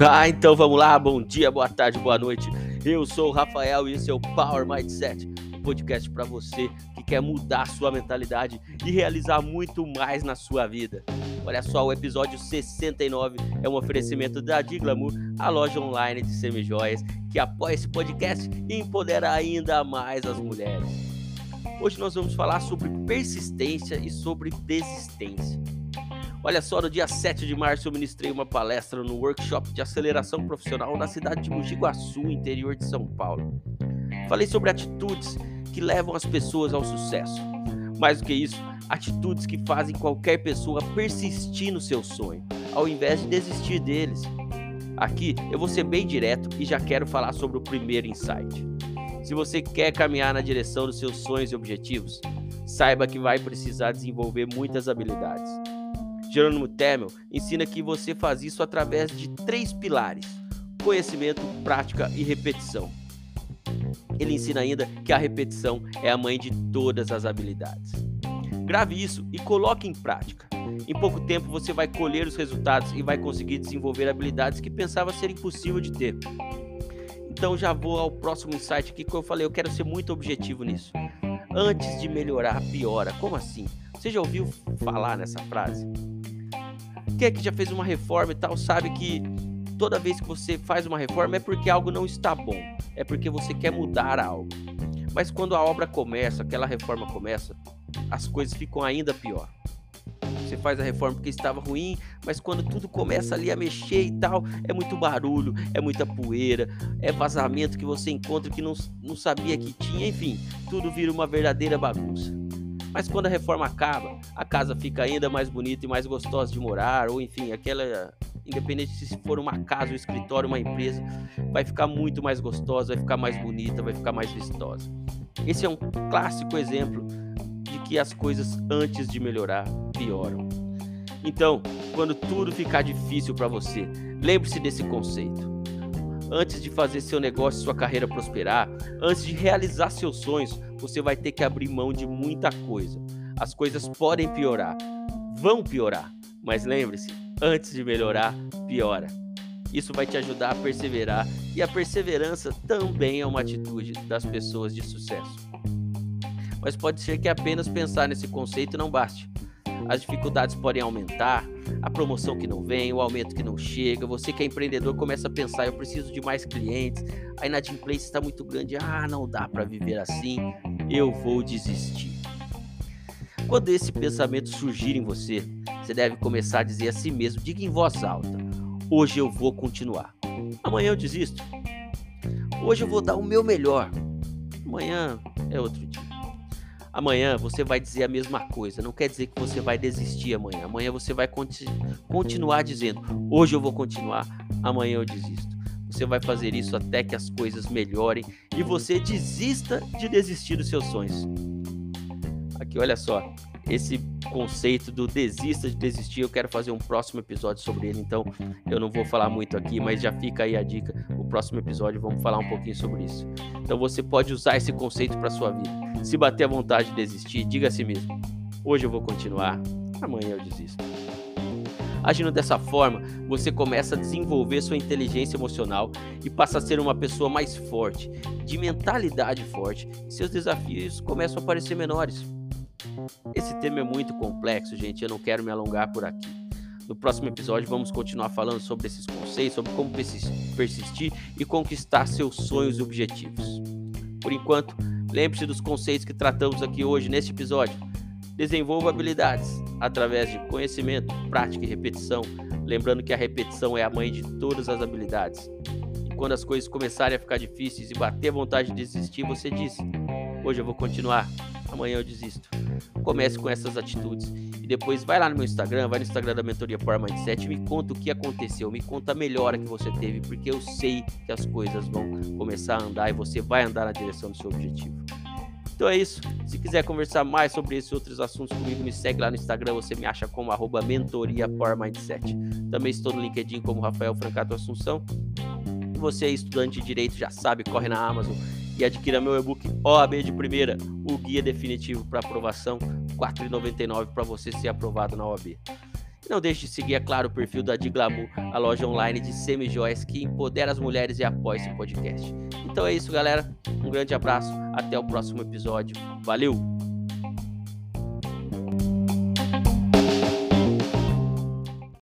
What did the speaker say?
Ah, então vamos lá. Bom dia, boa tarde, boa noite. Eu sou o Rafael e esse é o Power Mindset, podcast para você que quer mudar sua mentalidade e realizar muito mais na sua vida. Olha só, o episódio 69 é um oferecimento da Diglamour, a loja online de semijoias que apoia esse podcast e empodera ainda mais as mulheres. Hoje nós vamos falar sobre persistência e sobre desistência. Olha só, no dia 7 de março eu ministrei uma palestra no workshop de aceleração profissional na cidade de Mogi Guaçu, interior de São Paulo. Falei sobre atitudes que levam as pessoas ao sucesso. Mais do que isso, atitudes que fazem qualquer pessoa persistir no seu sonho, ao invés de desistir deles. Aqui eu vou ser bem direto e já quero falar sobre o primeiro insight. Se você quer caminhar na direção dos seus sonhos e objetivos, saiba que vai precisar desenvolver muitas habilidades. Jerônimo Temel ensina que você faz isso através de três pilares: conhecimento, prática e repetição. Ele ensina ainda que a repetição é a mãe de todas as habilidades. Grave isso e coloque em prática. Em pouco tempo você vai colher os resultados e vai conseguir desenvolver habilidades que pensava ser impossível de ter. Então já vou ao próximo insight aqui que eu falei, eu quero ser muito objetivo nisso. Antes de melhorar, piora. Como assim? Você já ouviu falar nessa frase? Quem é que já fez uma reforma e tal sabe que toda vez que você faz uma reforma é porque algo não está bom, é porque você quer mudar algo. Mas quando a obra começa, aquela reforma começa, as coisas ficam ainda pior. Você faz a reforma porque estava ruim, mas quando tudo começa ali a mexer e tal, é muito barulho, é muita poeira, é vazamento que você encontra que não, não sabia que tinha, enfim, tudo vira uma verdadeira bagunça. Mas quando a reforma acaba, a casa fica ainda mais bonita e mais gostosa de morar, ou enfim, aquela, independente se for uma casa, um escritório, uma empresa, vai ficar muito mais gostosa, vai ficar mais bonita, vai ficar mais vistosa. Esse é um clássico exemplo que as coisas antes de melhorar pioram. Então, quando tudo ficar difícil para você, lembre-se desse conceito antes de fazer seu negócio, sua carreira prosperar, antes de realizar seus sonhos, você vai ter que abrir mão de muita coisa. As coisas podem piorar, vão piorar, mas lembre-se, antes de melhorar, piora. Isso vai te ajudar a perseverar e a perseverança também é uma atitude das pessoas de sucesso. Mas pode ser que apenas pensar nesse conceito não baste. As dificuldades podem aumentar, a promoção que não vem, o aumento que não chega. Você que é empreendedor começa a pensar: eu preciso de mais clientes, a inadimplência está muito grande, ah, não dá para viver assim, eu vou desistir. Quando esse pensamento surgir em você, você deve começar a dizer a si mesmo: diga em voz alta, hoje eu vou continuar, amanhã eu desisto, hoje eu vou dar o meu melhor, amanhã é outro dia. Amanhã você vai dizer a mesma coisa. Não quer dizer que você vai desistir amanhã. Amanhã você vai conti continuar dizendo: hoje eu vou continuar, amanhã eu desisto. Você vai fazer isso até que as coisas melhorem e você desista de desistir dos seus sonhos. Aqui, olha só, esse conceito do desista de desistir, eu quero fazer um próximo episódio sobre ele, então eu não vou falar muito aqui, mas já fica aí a dica. Próximo episódio vamos falar um pouquinho sobre isso. Então você pode usar esse conceito para sua vida. Se bater a vontade de desistir, diga a si mesmo: hoje eu vou continuar, amanhã eu desisto. Agindo dessa forma, você começa a desenvolver sua inteligência emocional e passa a ser uma pessoa mais forte, de mentalidade forte, e seus desafios começam a parecer menores. Esse tema é muito complexo, gente, eu não quero me alongar por aqui. No próximo episódio, vamos continuar falando sobre esses conceitos, sobre como persistir e conquistar seus sonhos e objetivos. Por enquanto, lembre-se dos conceitos que tratamos aqui hoje neste episódio. Desenvolva habilidades através de conhecimento, prática e repetição, lembrando que a repetição é a mãe de todas as habilidades. E quando as coisas começarem a ficar difíceis e bater vontade de desistir, você diz: Hoje eu vou continuar, amanhã eu desisto. Comece com essas atitudes depois vai lá no meu Instagram, vai no Instagram da Mentoria Power Mindset me conta o que aconteceu, me conta a melhora que você teve, porque eu sei que as coisas vão começar a andar e você vai andar na direção do seu objetivo. Então é isso. Se quiser conversar mais sobre esses outros assuntos comigo, me segue lá no Instagram. Você me acha como arroba mentoria Power Mindset. Também estou no LinkedIn como Rafael Francato Assunção. E você é estudante de direito, já sabe, corre na Amazon e adquira meu e-book OAB de primeira, o guia definitivo para aprovação, 4,99 para você ser aprovado na OAB. Não deixe de seguir, é claro, o perfil da Diglamour, a loja online de semi-joias que empodera as mulheres e apoia esse podcast. Então é isso, galera. Um grande abraço. Até o próximo episódio. Valeu!